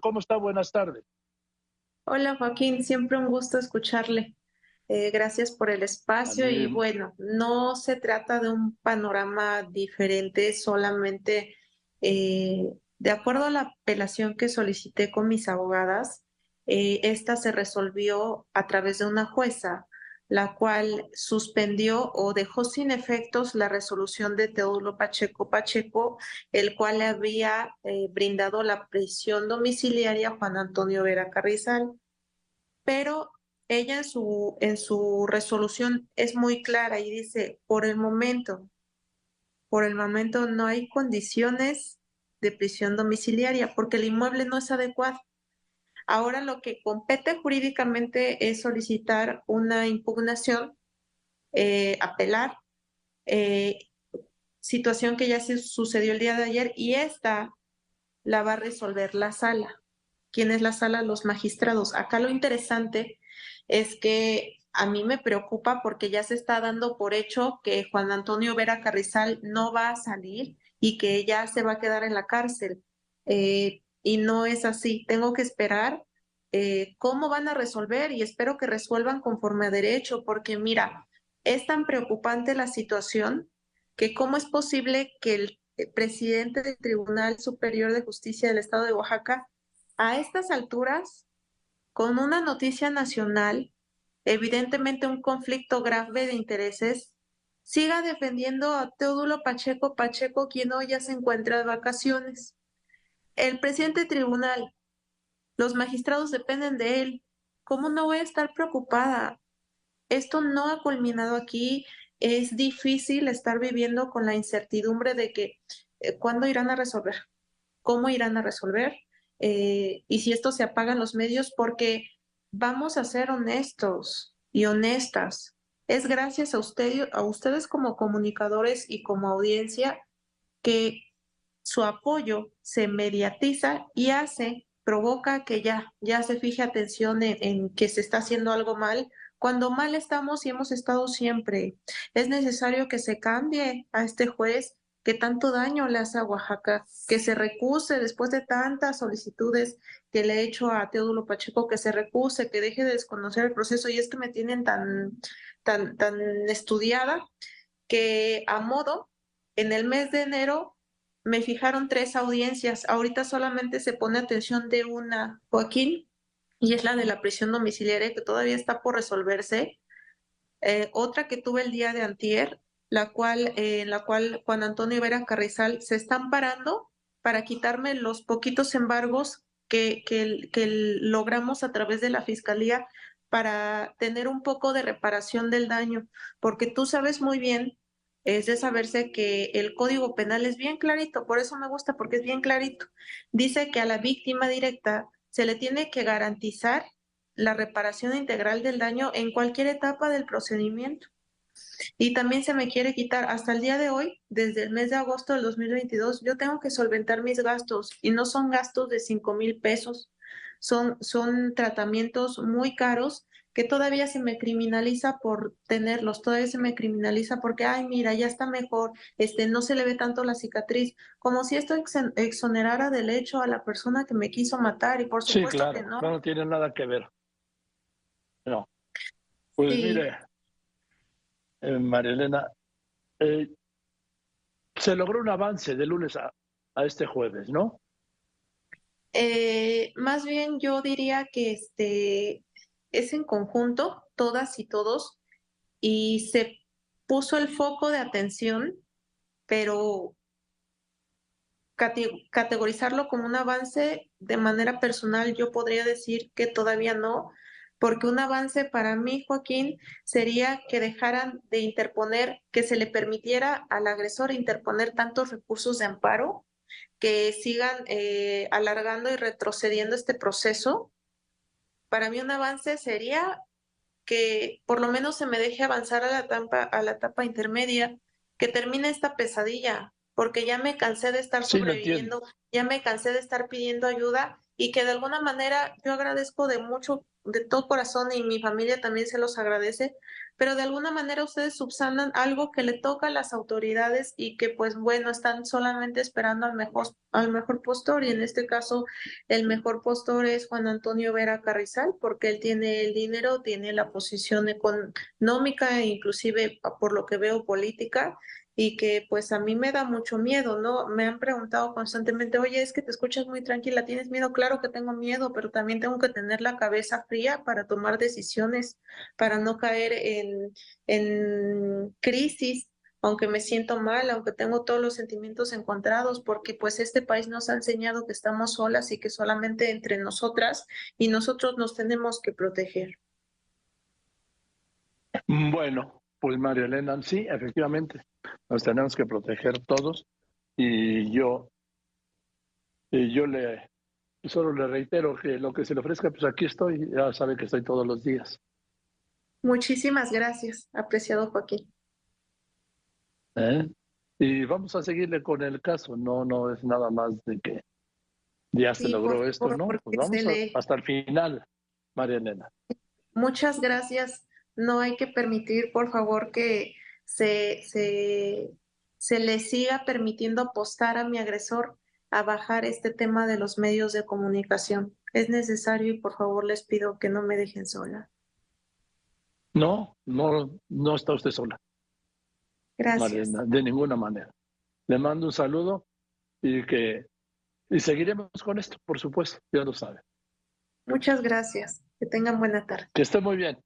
¿Cómo está? Buenas tardes. Hola Joaquín, siempre un gusto escucharle. Eh, gracias por el espacio y bueno, no se trata de un panorama diferente, solamente eh, de acuerdo a la apelación que solicité con mis abogadas, eh, esta se resolvió a través de una jueza, la cual suspendió o dejó sin efectos la resolución de Teodulo Pacheco Pacheco, el cual le había eh, brindado la prisión domiciliaria a Juan Antonio Vera Carrizal. Pero ella en su, en su resolución es muy clara y dice, por el momento, por el momento no hay condiciones de prisión domiciliaria porque el inmueble no es adecuado. Ahora lo que compete jurídicamente es solicitar una impugnación, eh, apelar, eh, situación que ya se sucedió el día de ayer y esta la va a resolver la sala. ¿Quién es la sala? Los magistrados. Acá lo interesante es que a mí me preocupa porque ya se está dando por hecho que Juan Antonio Vera Carrizal no va a salir y que ya se va a quedar en la cárcel. Eh, y no es así. Tengo que esperar eh, cómo van a resolver y espero que resuelvan conforme a derecho, porque mira, es tan preocupante la situación que cómo es posible que el presidente del Tribunal Superior de Justicia del Estado de Oaxaca, a estas alturas, con una noticia nacional, evidentemente un conflicto grave de intereses, siga defendiendo a Teodulo Pacheco Pacheco, quien hoy ya se encuentra de vacaciones. El presidente tribunal, los magistrados dependen de él. ¿Cómo no voy a estar preocupada? Esto no ha culminado aquí. Es difícil estar viviendo con la incertidumbre de que eh, cuándo irán a resolver, cómo irán a resolver eh, y si esto se apagan los medios, porque vamos a ser honestos y honestas. Es gracias a, usted, a ustedes como comunicadores y como audiencia que su apoyo se mediatiza y hace, provoca que ya, ya se fije atención en, que se está haciendo algo mal, cuando mal estamos y hemos estado siempre. Es necesario que se cambie a este juez que tanto daño le hace a Oaxaca, que se recuse después de tantas solicitudes que le he hecho a Teodulo Pacheco, que se recuse, que deje de desconocer el proceso y es que me tienen tan, tan, tan estudiada que a modo, en el mes de enero me fijaron tres audiencias. Ahorita solamente se pone atención de una, Joaquín, y es la de la prisión domiciliaria que todavía está por resolverse. Eh, otra que tuve el día de antier, la cual, eh, en la cual Juan Antonio Vera Carrizal se están parando para quitarme los poquitos embargos que, que logramos a través de la fiscalía para tener un poco de reparación del daño, porque tú sabes muy bien es de saberse que el código penal es bien clarito, por eso me gusta, porque es bien clarito. Dice que a la víctima directa se le tiene que garantizar la reparación integral del daño en cualquier etapa del procedimiento. Y también se me quiere quitar, hasta el día de hoy, desde el mes de agosto del 2022, yo tengo que solventar mis gastos y no son gastos de 5 mil pesos, son, son tratamientos muy caros que todavía se me criminaliza por tenerlos, todavía se me criminaliza porque, ay, mira, ya está mejor, este, no se le ve tanto la cicatriz, como si esto exonerara del hecho a la persona que me quiso matar y por supuesto que no. No tiene nada que ver. No. Pues mire, eh, María Elena, eh, se logró un avance de lunes a, a este jueves, ¿no? Eh, más bien yo diría que este es en conjunto, todas y todos, y se puso el foco de atención, pero categorizarlo como un avance de manera personal, yo podría decir que todavía no, porque un avance para mí, Joaquín, sería que dejaran de interponer, que se le permitiera al agresor interponer tantos recursos de amparo, que sigan eh, alargando y retrocediendo este proceso para mí un avance sería que por lo menos se me deje avanzar a la etapa, a la etapa intermedia, que termine esta pesadilla, porque ya me cansé de estar sobreviviendo, ya me cansé de estar pidiendo ayuda y que de alguna manera yo agradezco de mucho, de todo corazón y mi familia también se los agradece, pero de alguna manera ustedes subsanan algo que le toca a las autoridades y que pues bueno, están solamente esperando al mejor, al mejor postor y en este caso el mejor postor es Juan Antonio Vera Carrizal porque él tiene el dinero, tiene la posición económica inclusive por lo que veo política y que pues a mí me da mucho miedo, ¿no? Me han preguntado constantemente, oye, es que te escuchas muy tranquila, ¿tienes miedo? Claro que tengo miedo, pero también tengo que tener la cabeza para tomar decisiones, para no caer en, en crisis, aunque me siento mal, aunque tengo todos los sentimientos encontrados, porque pues este país nos ha enseñado que estamos solas y que solamente entre nosotras y nosotros nos tenemos que proteger. Bueno, pues María Elena, sí, efectivamente, nos tenemos que proteger todos y yo, y yo le solo le reitero que lo que se le ofrezca, pues aquí estoy, ya sabe que estoy todos los días. Muchísimas gracias, apreciado Joaquín. ¿Eh? Y vamos a seguirle con el caso, no, no es nada más de que ya se logró esto, ¿no? Pues vamos hasta el final, María Elena. Muchas gracias. No hay que permitir, por favor, que se, se, se le siga permitiendo apostar a mi agresor a bajar este tema de los medios de comunicación. Es necesario y por favor les pido que no me dejen sola. No, no, no está usted sola. Gracias. de ninguna manera. Le mando un saludo y que y seguiremos con esto, por supuesto, ya lo sabe. Muchas gracias. Que tengan buena tarde. Que esté muy bien.